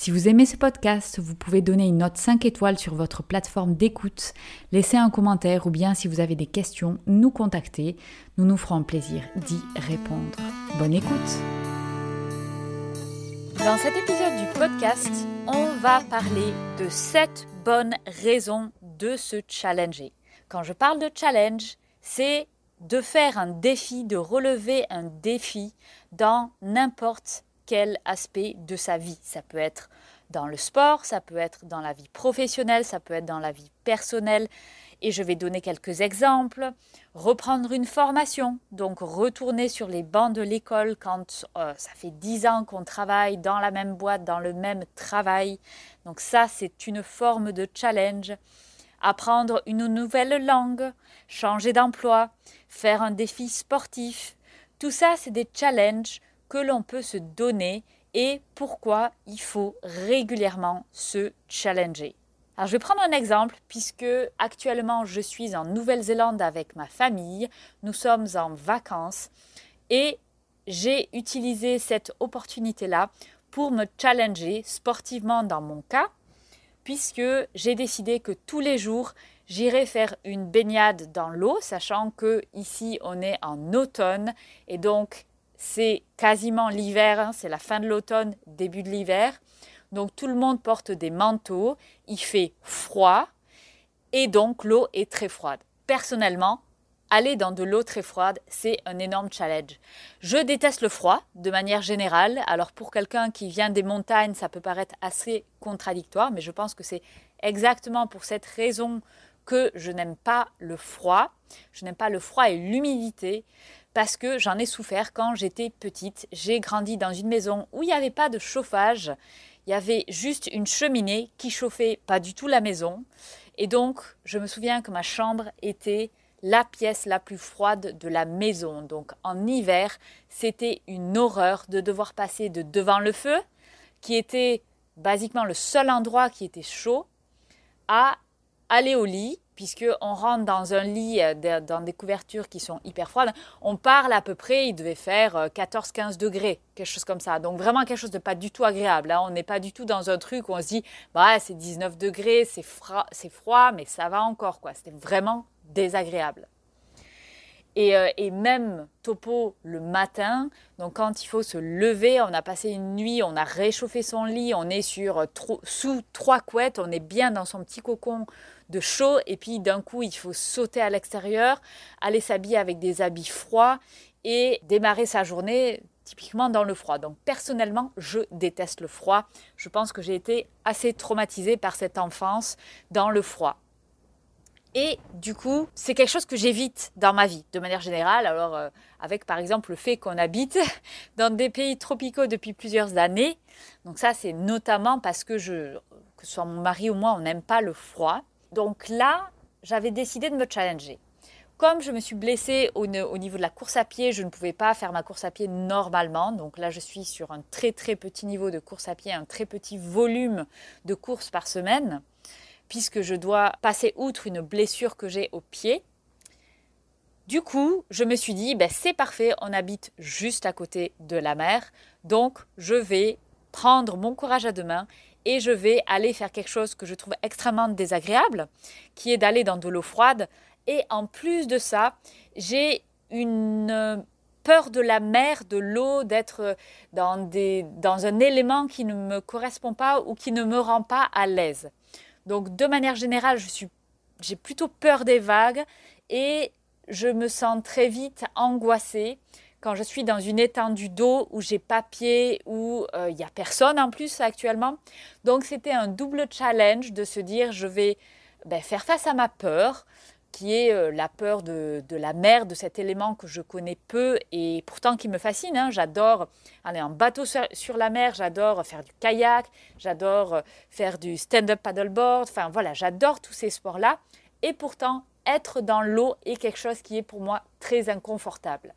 Si vous aimez ce podcast, vous pouvez donner une note 5 étoiles sur votre plateforme d'écoute, laisser un commentaire ou bien si vous avez des questions, nous contacter. Nous nous ferons plaisir d'y répondre. Bonne écoute Dans cet épisode du podcast, on va parler de 7 bonnes raisons de se challenger. Quand je parle de challenge, c'est de faire un défi, de relever un défi dans n'importe quel aspect de sa vie. Ça peut être dans le sport, ça peut être dans la vie professionnelle, ça peut être dans la vie personnelle. Et je vais donner quelques exemples. Reprendre une formation, donc retourner sur les bancs de l'école quand euh, ça fait dix ans qu'on travaille dans la même boîte, dans le même travail. Donc ça, c'est une forme de challenge. Apprendre une nouvelle langue, changer d'emploi, faire un défi sportif. Tout ça, c'est des challenges que l'on peut se donner et pourquoi il faut régulièrement se challenger. Alors je vais prendre un exemple puisque actuellement je suis en Nouvelle-Zélande avec ma famille, nous sommes en vacances et j'ai utilisé cette opportunité-là pour me challenger sportivement dans mon cas puisque j'ai décidé que tous les jours j'irai faire une baignade dans l'eau sachant que ici on est en automne et donc c'est quasiment l'hiver, hein, c'est la fin de l'automne, début de l'hiver. Donc tout le monde porte des manteaux, il fait froid et donc l'eau est très froide. Personnellement, aller dans de l'eau très froide, c'est un énorme challenge. Je déteste le froid de manière générale. Alors pour quelqu'un qui vient des montagnes, ça peut paraître assez contradictoire, mais je pense que c'est exactement pour cette raison que je n'aime pas le froid. Je n'aime pas le froid et l'humidité parce que j'en ai souffert quand j'étais petite. J'ai grandi dans une maison où il n'y avait pas de chauffage. Il y avait juste une cheminée qui chauffait pas du tout la maison. Et donc, je me souviens que ma chambre était la pièce la plus froide de la maison. Donc, en hiver, c'était une horreur de devoir passer de devant le feu, qui était basiquement le seul endroit qui était chaud, à aller au lit puisqu'on rentre dans un lit, euh, dans des couvertures qui sont hyper froides, on parle à peu près, il devait faire 14-15 euh, degrés, quelque chose comme ça. Donc vraiment quelque chose de pas du tout agréable. Hein. On n'est pas du tout dans un truc où on se dit, bah, c'est 19 degrés, c'est froid, froid, mais ça va encore. quoi. C'était vraiment désagréable. Et, euh, et, même topo le matin, donc quand il faut se lever, on a passé une nuit, on a réchauffé son lit, on est sur, sous trois couettes, on est bien dans son petit cocon de chaud et puis d'un coup il faut sauter à l'extérieur, aller s'habiller avec des habits froids et démarrer sa journée typiquement dans le froid. Donc personnellement, je déteste le froid. Je pense que j'ai été assez traumatisée par cette enfance dans le froid. Et du coup, c'est quelque chose que j'évite dans ma vie, de manière générale. Alors, euh, avec par exemple le fait qu'on habite dans des pays tropicaux depuis plusieurs années. Donc ça, c'est notamment parce que je, que ce soit mon mari ou moi, on n'aime pas le froid. Donc là, j'avais décidé de me challenger. Comme je me suis blessée au, niveau de la course à pied, je ne pouvais pas faire ma course à pied normalement. Donc là, je suis sur un très très petit niveau de course à pied, un très petit volume de course par semaine, puisque je dois passer outre une blessure que j'ai au pied. Du coup, je me suis dit, ben, c'est parfait, on habite juste à côté de la mer, donc je vais prendre mon courage à deux mains et je vais aller faire quelque chose que je trouve extrêmement désagréable, qui est d'aller dans de l'eau froide. Et en plus de ça, j'ai une peur de la mer, de l'eau, d'être dans, dans un élément qui ne me correspond pas ou qui ne me rend pas à l'aise. Donc de manière générale, j'ai plutôt peur des vagues et je me sens très vite angoissée quand je suis dans une étendue d'eau où j'ai pas pied, où il euh, n'y a personne en plus actuellement. Donc c'était un double challenge de se dire je vais ben, faire face à ma peur, qui est euh, la peur de, la mer, de cet élément que je connais peu et pourtant qui me fascine. Hein. J'adore aller en bateau sur, la mer, j'adore faire du kayak, j'adore euh, faire du stand-up paddleboard, enfin voilà, j'adore tous ces sports-là. Et pourtant, être dans l'eau est quelque chose qui est pour moi très inconfortable.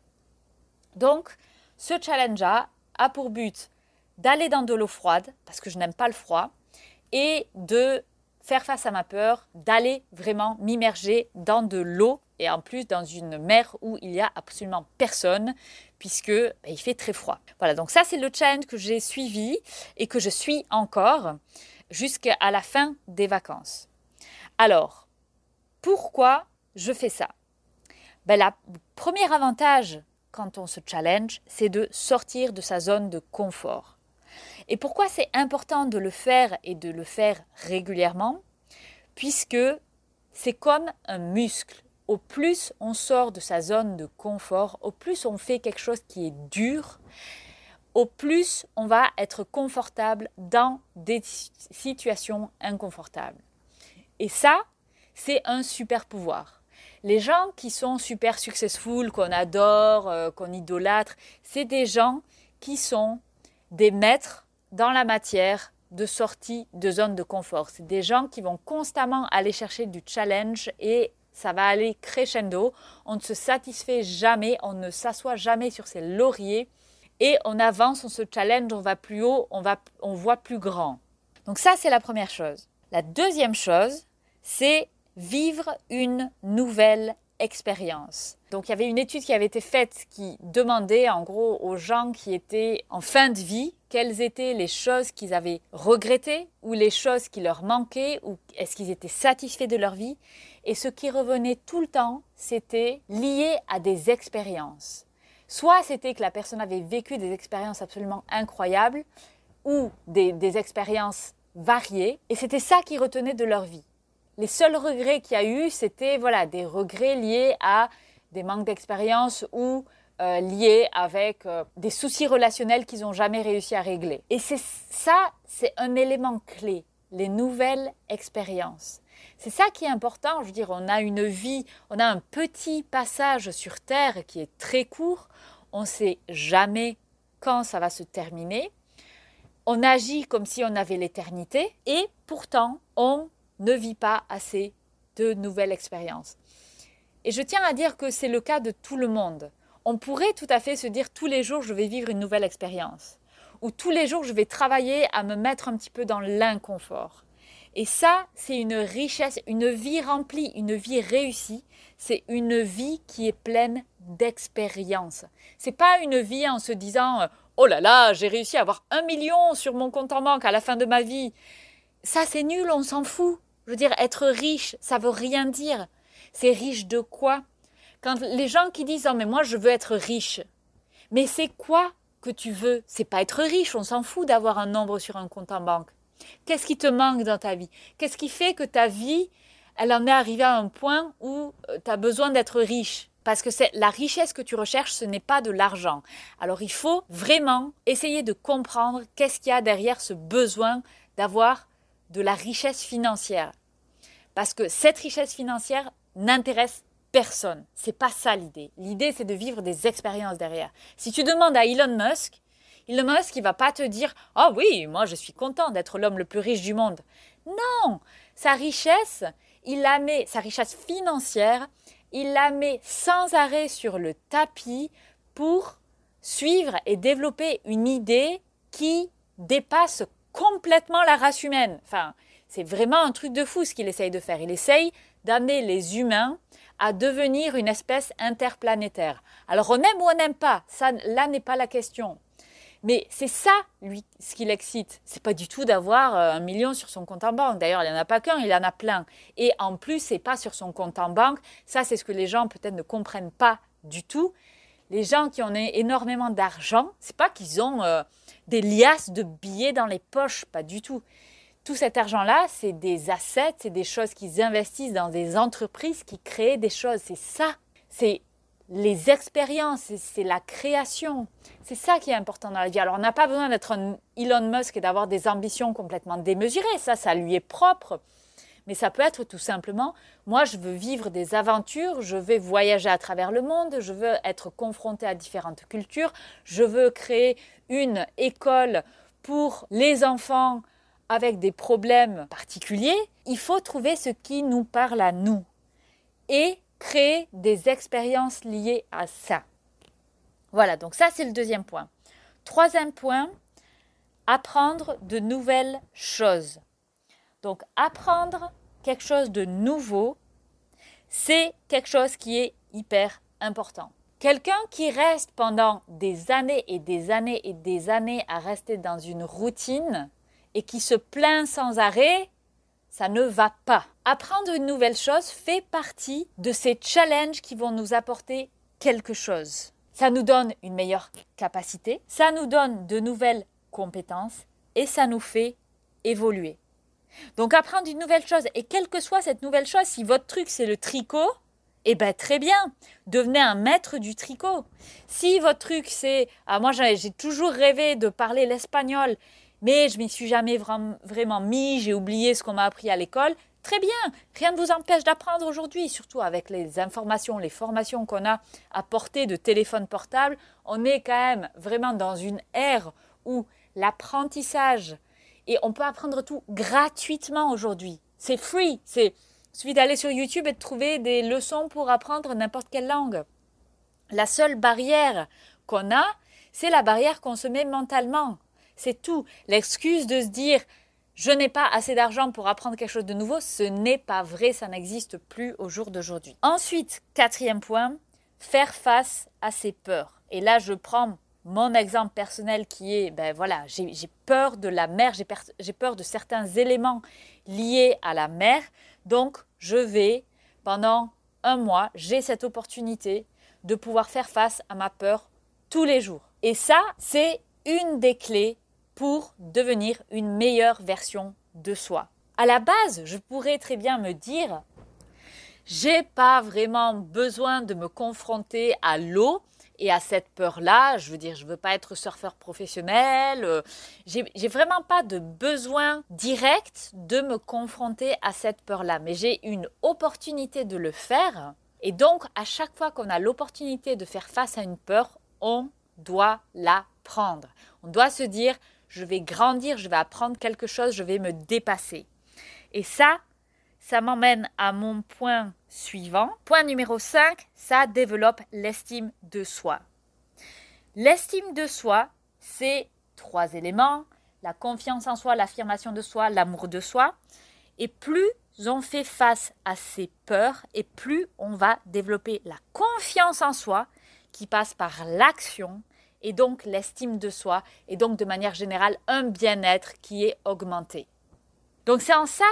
Donc, ce challenge a pour but d'aller dans de l'eau froide, parce que je n'aime pas le froid, et de faire face à ma peur, d'aller vraiment m'immerger dans de l'eau et en plus dans une mer où il n'y a absolument personne puisque ben, il fait très froid. Voilà, donc ça c'est le challenge que j'ai suivi et que je suis encore jusqu'à la fin des vacances. Alors, pourquoi je fais ça? Ben, Le premier avantage quand on se challenge, c'est de sortir de sa zone de confort. Et pourquoi c'est important de le faire et de le faire régulièrement? Puisque c'est comme un muscle. Au plus on sort de sa zone de confort, au plus on fait quelque chose qui est dur, au plus on va être confortable dans des situations inconfortables. Et ça, c'est un super pouvoir. Les gens qui sont super successful, qu'on adore, euh, qu'on idolâtre, c'est des gens qui sont des maîtres dans la matière de sortie de zone de confort. C'est des gens qui vont constamment aller chercher du challenge et ça va aller crescendo. On ne se satisfait jamais, on ne s'assoit jamais sur ses lauriers et on avance, on se challenge, on va plus haut, on, va, on voit plus grand. Donc ça, c'est la première chose. La deuxième chose, c'est vivre une nouvelle expérience. Donc il y avait une étude qui avait été faite qui demandait en gros aux gens qui étaient en fin de vie quelles étaient les choses qu'ils avaient regrettées ou les choses qui leur manquaient ou est-ce qu'ils étaient satisfaits de leur vie. Et ce qui revenait tout le temps, c'était lié à des expériences. Soit c'était que la personne avait vécu des expériences absolument incroyables ou des, des expériences variées et c'était ça qui retenait de leur vie les seuls regrets qu'il y a eu, c'était voilà, des regrets liés à des manques d'expérience ou euh, liés avec euh, des soucis relationnels qu'ils n'ont jamais réussi à régler. Et c'est ça, c'est un élément clé, les nouvelles expériences. C'est ça qui est important. Je veux dire, on a une vie, on a un petit passage sur Terre qui est très court. On ne sait jamais quand ça va se terminer. On agit comme si on avait l'éternité et pourtant on ne vit pas assez de nouvelles expériences. Et je tiens à dire que c'est le cas de tout le monde. On pourrait tout à fait se dire tous les jours je vais vivre une nouvelle expérience. Ou tous les jours je vais travailler à me mettre un petit peu dans l'inconfort. Et ça, c'est une richesse, une vie remplie, une vie réussie. C'est une vie qui est pleine d'expériences. C'est pas une vie en se disant oh là là, j'ai réussi à avoir un million sur mon compte en banque à la fin de ma vie. Ça, c'est nul, on s'en fout. Je veux dire, être riche, ça veut rien dire. C'est riche de quoi? Quand les gens qui disent oh mais moi je veux être riche, mais c'est quoi que tu veux? C'est pas être riche, on s'en fout d'avoir un nombre sur un compte en banque. Qu'est-ce qui te manque dans ta vie? Qu'est-ce qui fait que ta vie, elle en est arrivée à un point où euh, tu as besoin d'être riche? Parce que c'est la richesse que tu recherches, ce n'est pas de l'argent. Alors il faut vraiment essayer de comprendre qu'est-ce qu'il y a derrière ce besoin d'avoir de la richesse financière. Parce que cette richesse financière n'intéresse personne. C'est pas ça l'idée. L'idée, c'est de vivre des expériences derrière. Si tu demandes à Elon Musk, Elon Musk, il va pas te dire Ah oui, moi je suis content d'être l'homme le plus riche du monde. Non, sa richesse, il la met, sa richesse financière, il la met sans arrêt sur le tapis pour suivre et développer une idée qui dépasse complètement la race humaine. Enfin, c'est vraiment un truc de fou ce qu'il essaye de faire. Il essaye d'amener les humains à devenir une espèce interplanétaire. Alors on aime ou on n'aime pas, ça là n'est pas la question. Mais c'est ça, lui, ce qui l'excite. C'est pas du tout d'avoir euh, un million sur son compte en banque. D'ailleurs, il n'y en a pas qu'un, il en a plein. Et en plus, c'est pas sur son compte en banque. Ça, c'est ce que les gens peut-être ne comprennent pas du tout. Les gens qui ont énormément d'argent, c'est pas qu'ils ont euh, des liasses de billets dans les poches, pas du tout. Tout cet argent-là, c'est des assets, c'est des choses qu'ils investissent dans des entreprises qui créent des choses. C'est ça, c'est les expériences, c'est la création. C'est ça qui est important dans la vie. Alors on n'a pas besoin d'être Elon Musk et d'avoir des ambitions complètement démesurées. Ça, ça lui est propre mais ça peut être tout simplement, moi je veux vivre des aventures, je vais voyager à travers le monde, je veux être confronté à différentes cultures, je veux créer une école pour les enfants avec des problèmes particuliers. Il faut trouver ce qui nous parle à nous. et créer des expériences liées à ça. Voilà, donc ça c'est le deuxième point. Troisième point, apprendre de nouvelles choses. Donc apprendre quelque chose de nouveau, c'est quelque chose qui est hyper important. Quelqu'un qui reste pendant des années et des années et des années à rester dans une routine et qui se plaint sans arrêt, ça ne va pas. Apprendre une nouvelle chose fait partie de ces challenges qui vont nous apporter quelque chose. Ça nous donne une meilleure capacité, ça nous donne de nouvelles compétences et ça nous fait évoluer. Donc apprendre une nouvelle chose, et quelle que soit cette nouvelle chose, si votre truc c'est le tricot, eh bien très bien, devenez un maître du tricot. Si votre truc c'est, ah, moi j'ai toujours rêvé de parler l'espagnol, mais je m'y suis jamais vraiment mis, j'ai oublié ce qu'on m'a appris à l'école, très bien, rien ne vous empêche d'apprendre aujourd'hui, surtout avec les informations, les formations qu'on a à portée de téléphone portable, on est quand même vraiment dans une ère où l'apprentissage, et on peut apprendre tout gratuitement aujourd'hui, c'est free, c'est suffit d'aller sur YouTube et de trouver des leçons pour apprendre n'importe quelle langue. La seule barrière qu'on a, c'est la barrière qu'on se met mentalement. C'est tout. L'excuse de se dire je n'ai pas assez d'argent pour apprendre quelque chose de nouveau, ce n'est pas vrai, ça n'existe plus au jour d'aujourd'hui. Ensuite, quatrième point, faire face à ses peurs. Et là, je prends mon exemple personnel qui est, ben voilà, j'ai peur de la mer, j'ai peur de certains éléments liés à la mer. Donc, je vais, pendant un mois, j'ai cette opportunité de pouvoir faire face à ma peur tous les jours. Et ça, c'est une des clés pour devenir une meilleure version de soi. À la base, je pourrais très bien me dire, j'ai pas vraiment besoin de me confronter à l'eau et à cette peur-là, je veux dire, je veux pas être surfeur professionnel, euh, j'ai vraiment pas de besoin direct de me confronter à cette peur-là, mais j'ai une opportunité de le faire. Et donc, à chaque fois qu'on a l'opportunité de faire face à une peur, on doit la prendre. On doit se dire, je vais grandir, je vais apprendre quelque chose, je vais me dépasser. Et ça, ça m'emmène à mon point suivant. Point numéro 5, ça développe l'estime de soi. L'estime de soi, c'est trois éléments, la confiance en soi, l'affirmation de soi, l'amour de soi. Et plus on fait face à ces peurs et plus on va développer la confiance en soi qui passe par l'action et donc l'estime de soi et donc de manière générale un bien-être qui est augmenté. Donc c'est en ça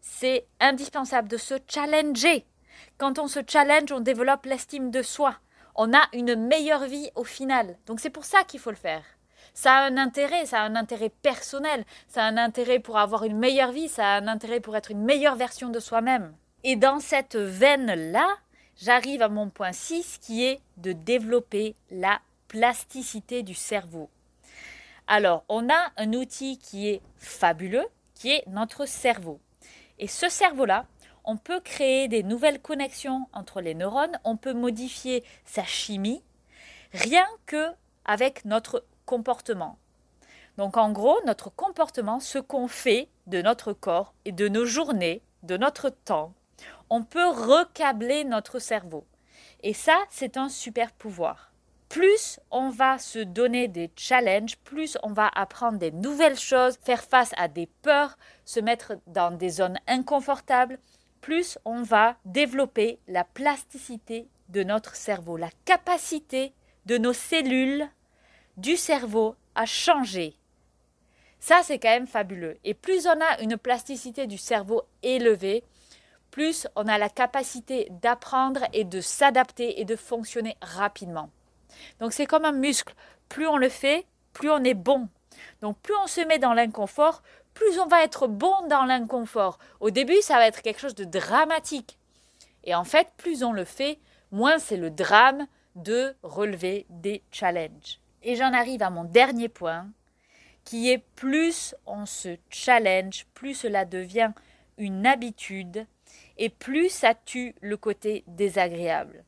c'est indispensable de se challenger. Quand on se challenge, on développe l'estime de soi. On a une meilleure vie au final. Donc c'est pour ça qu'il faut le faire. Ça a un intérêt, ça a un intérêt personnel, ça a un intérêt pour avoir une meilleure vie, ça a un intérêt pour être une meilleure version de soi-même. Et dans cette veine-là, j'arrive à mon point 6 qui est de développer la plasticité du cerveau. Alors, on a un outil qui est fabuleux, qui est notre cerveau. Et ce cerveau-là, on peut créer des nouvelles connexions entre les neurones, on peut modifier sa chimie, rien que avec notre comportement. Donc en gros, notre comportement, ce qu'on fait de notre corps et de nos journées, de notre temps, on peut recabler notre cerveau. Et ça, c'est un super pouvoir plus on va se donner des challenges, plus on va apprendre des nouvelles choses, faire face à des peurs, se mettre dans des zones inconfortables, plus on va développer la plasticité de notre cerveau, la capacité de nos cellules du cerveau à changer. Ça, c'est quand même fabuleux. Et plus on a une plasticité du cerveau élevée, plus on a la capacité d'apprendre et de s'adapter et de fonctionner rapidement. Donc c'est comme un muscle. Plus on le fait, plus on est bon. Donc plus on se met dans l'inconfort, plus on va être bon dans l'inconfort. Au début, ça va être quelque chose de dramatique. Et en fait, plus on le fait, moins c'est le drame de relever des challenges. Et j'en arrive à mon dernier point, qui est plus on se challenge, plus cela devient une habitude et plus ça tue le côté désagréable.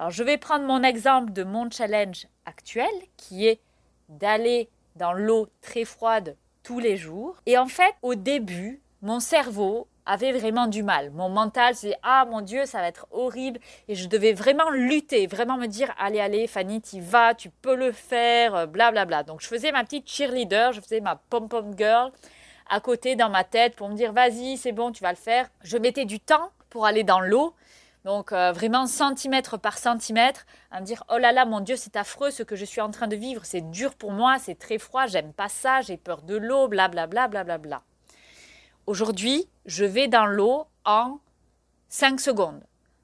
Alors je vais prendre mon exemple de mon challenge actuel qui est d'aller dans l'eau très froide tous les jours. Et en fait, au début, mon cerveau avait vraiment du mal. Mon mental c'est ah mon Dieu, ça va être horrible et je devais vraiment lutter, vraiment me dire allez allez Fanny, tu vas, tu peux le faire, blablabla. Bla, bla. Donc je faisais ma petite cheerleader, je faisais ma pom pom girl à côté dans ma tête pour me dire vas-y, c'est bon, tu vas le faire. Je mettais du temps pour aller dans l'eau. Donc euh, vraiment centimètre par centimètre, à me dire oh là là mon Dieu c'est affreux ce que je suis en train de vivre, c'est dur pour moi, c'est très froid, j'aime pas ça, j'ai peur de l'eau, blablabla blablabla. Bla, Aujourd'hui, je vais dans l'eau en 5 secondes.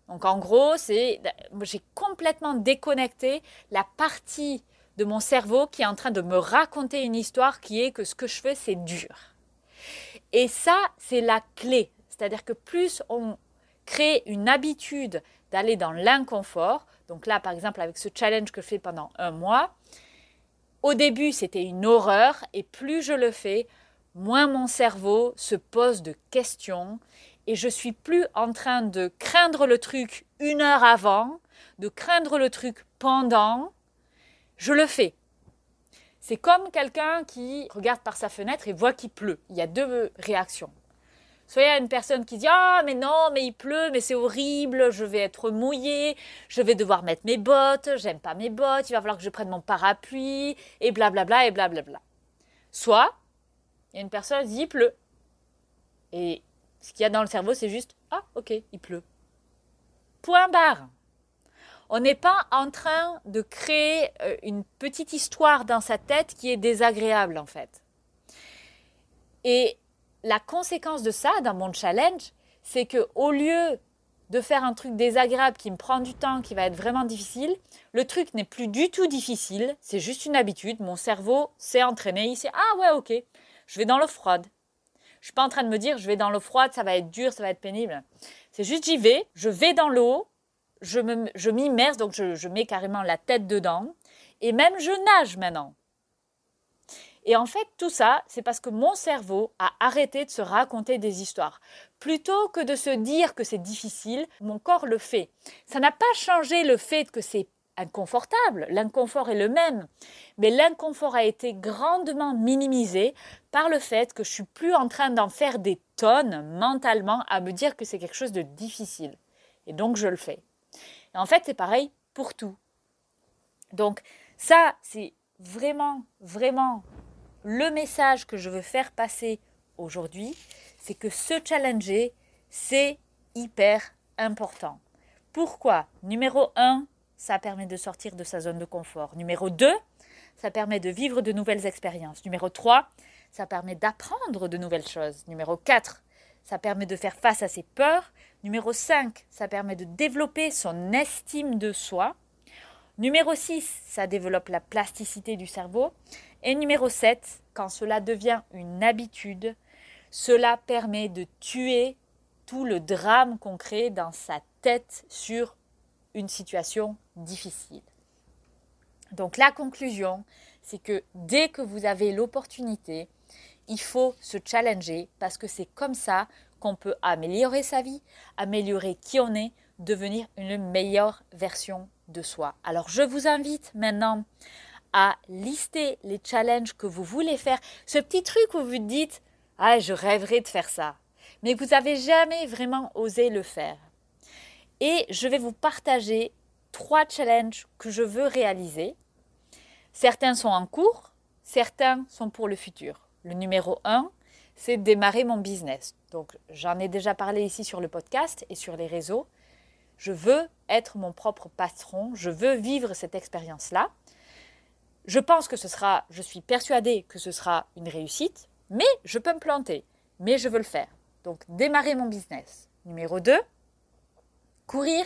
Donc en gros, c'est j'ai complètement déconnecté la partie de mon cerveau qui est en train de me raconter une histoire qui est que ce que je fais c'est dur. Et ça, c'est la clé. C'est-à-dire que plus on crée une habitude d'aller dans l'inconfort, donc là par exemple avec ce challenge que je fais pendant un mois, au début c'était une horreur et plus je le fais, moins mon cerveau se pose de questions et je suis plus en train de craindre le truc une heure avant, de craindre le truc pendant, je le fais. C'est comme quelqu'un qui regarde par sa fenêtre et voit qu'il pleut. Il y a deux réactions. A une personne qui dit Ah, mais non, mais il pleut, mais c'est horrible, je vais être mouillé, je vais devoir mettre mes bottes, j'aime pas mes bottes, il va falloir que je prenne mon parapluie, et blablabla, et blablabla. Soit il y a une personne qui dit Il pleut. Et ce qu'il y a dans le cerveau, c'est juste Ah, ok, il pleut. Point barre. On n'est pas en train de créer euh, une petite histoire dans sa tête qui est désagréable en fait. Et la conséquence de ça dans mon challenge, c'est que au lieu de faire un truc désagréable qui me prend du temps, qui va être vraiment difficile, le truc n'est plus du tout difficile, c'est juste une habitude. Mon cerveau s'est entraîné, il sait ah ouais ok, je vais dans l'eau froide. Je suis pas en train de me dire je vais dans l'eau froide, ça va être dur, ça va être pénible. C'est juste j'y vais, je vais dans l'eau, je m'immerse, donc je, mets carrément la tête dedans. Et même je nage maintenant. Et en fait, tout ça, c'est parce que mon cerveau a arrêté de se raconter des histoires. Plutôt que de se dire que c'est difficile, mon corps le fait. Ça n'a pas changé le fait que c'est inconfortable. L'inconfort est le même. Mais l'inconfort a été grandement minimisé par le fait que je suis plus en train d'en faire des tonnes mentalement à me dire que c'est quelque chose de difficile. Et donc je le fais en fait, c'est pareil pour tout. Donc ça, c'est vraiment, vraiment le message que je veux faire passer aujourd'hui, c'est que se challenger, c'est hyper important. Pourquoi? Numéro 1, ça permet de sortir de sa zone de confort. Numéro 2, ça permet de vivre de nouvelles expériences. Numéro 3, ça permet d'apprendre de nouvelles choses. Numéro 4, ça permet de faire face à ses peurs. Numéro 5, ça permet de développer son estime de soi. Numéro 6, ça développe la plasticité du cerveau. Et numéro 7, quand cela devient une habitude, cela permet de tuer tout le drame qu'on crée dans sa tête sur une situation difficile. Donc la conclusion, c'est que dès que vous avez l'opportunité, il faut se challenger parce que c'est comme ça qu'on peut améliorer sa vie, améliorer qui on est, devenir une meilleure version de soi. Alors je vous invite maintenant à lister les challenges que vous voulez faire. Ce petit truc où vous dites Ah, je rêverais de faire ça, mais vous n'avez jamais vraiment osé le faire. Et je vais vous partager trois challenges que je veux réaliser. Certains sont en cours, certains sont pour le futur. Le numéro 1, c'est démarrer mon business. Donc j'en ai déjà parlé ici sur le podcast et sur les réseaux. Je veux être mon propre patron, je veux vivre cette expérience-là. Je pense que ce sera, je suis persuadée que ce sera une réussite, mais je peux me planter, mais je veux le faire. Donc démarrer mon business. Numéro 2, courir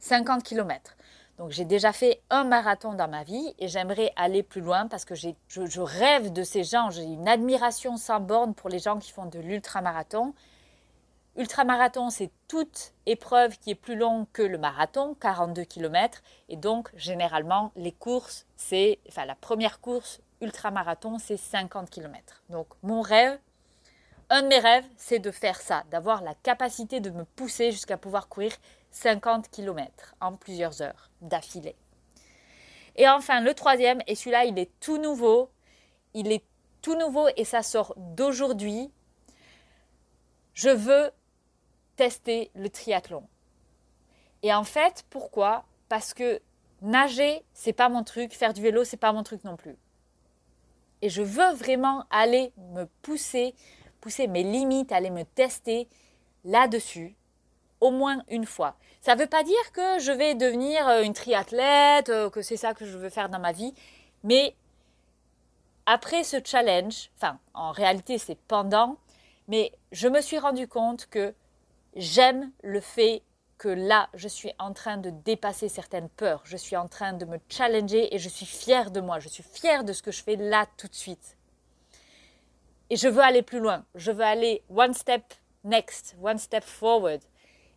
50 km. Donc j'ai déjà fait un marathon dans ma vie et j'aimerais aller plus loin parce que je, je, rêve de ces gens. J'ai une admiration sans borne pour les gens qui font de l'ultramarathon. Ultramarathon, c'est toute épreuve qui est plus longue que le marathon, 42 km. Et donc généralement, les courses, c'est, enfin la première course ultramarathon, c'est 50 km. Donc mon rêve, un de mes rêves, c'est de faire ça, d'avoir la capacité de me pousser jusqu'à pouvoir courir 50 km en plusieurs heures d'affilée. Et enfin, le troisième, et celui-là, il est tout nouveau. Il est tout nouveau et ça sort d'aujourd'hui. Je veux tester le triathlon. Et en fait, pourquoi? Parce que nager, c'est pas mon truc, faire du vélo, c'est pas mon truc non plus. Et je veux vraiment aller me pousser, pousser mes limites, aller me tester là-dessus au moins une fois. Ça ne veut pas dire que je vais devenir euh, une triathlète, euh, que c'est ça que je veux faire dans ma vie, mais après ce challenge, enfin en réalité c'est pendant, mais je me suis rendu compte que j'aime le fait que là, je suis en train de dépasser certaines peurs, je suis en train de me challenger et je suis fière de moi, je suis fière de ce que je fais là tout de suite. Et je veux aller plus loin, je veux aller one step next, one step forward.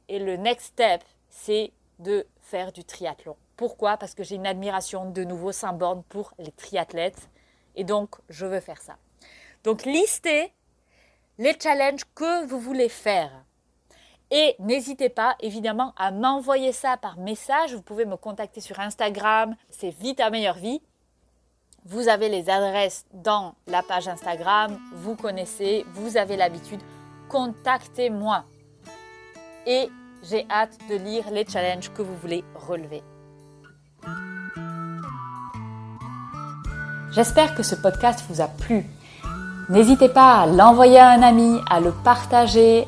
Et le next step, c'est de faire du triathlon. Pourquoi? Parce que j'ai une admiration de nouveau sans borne pour les triathlètes. Et donc, je veux faire ça. Donc, listez les challenges que vous voulez faire. Et n'hésitez pas, évidemment, à m'envoyer ça par message. Vous pouvez me contacter sur Instagram. C'est Vite à meilleure vie. Vous avez les adresses dans la page Instagram. Vous connaissez, vous avez l'habitude. Contactez-moi. Et j'ai hâte de lire les challenges que vous voulez relever. J'espère que ce podcast vous a plu. N'hésitez pas à l'envoyer à un ami, à le partager,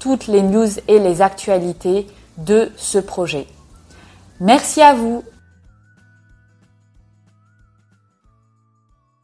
toutes les news et les actualités de ce projet. Merci à vous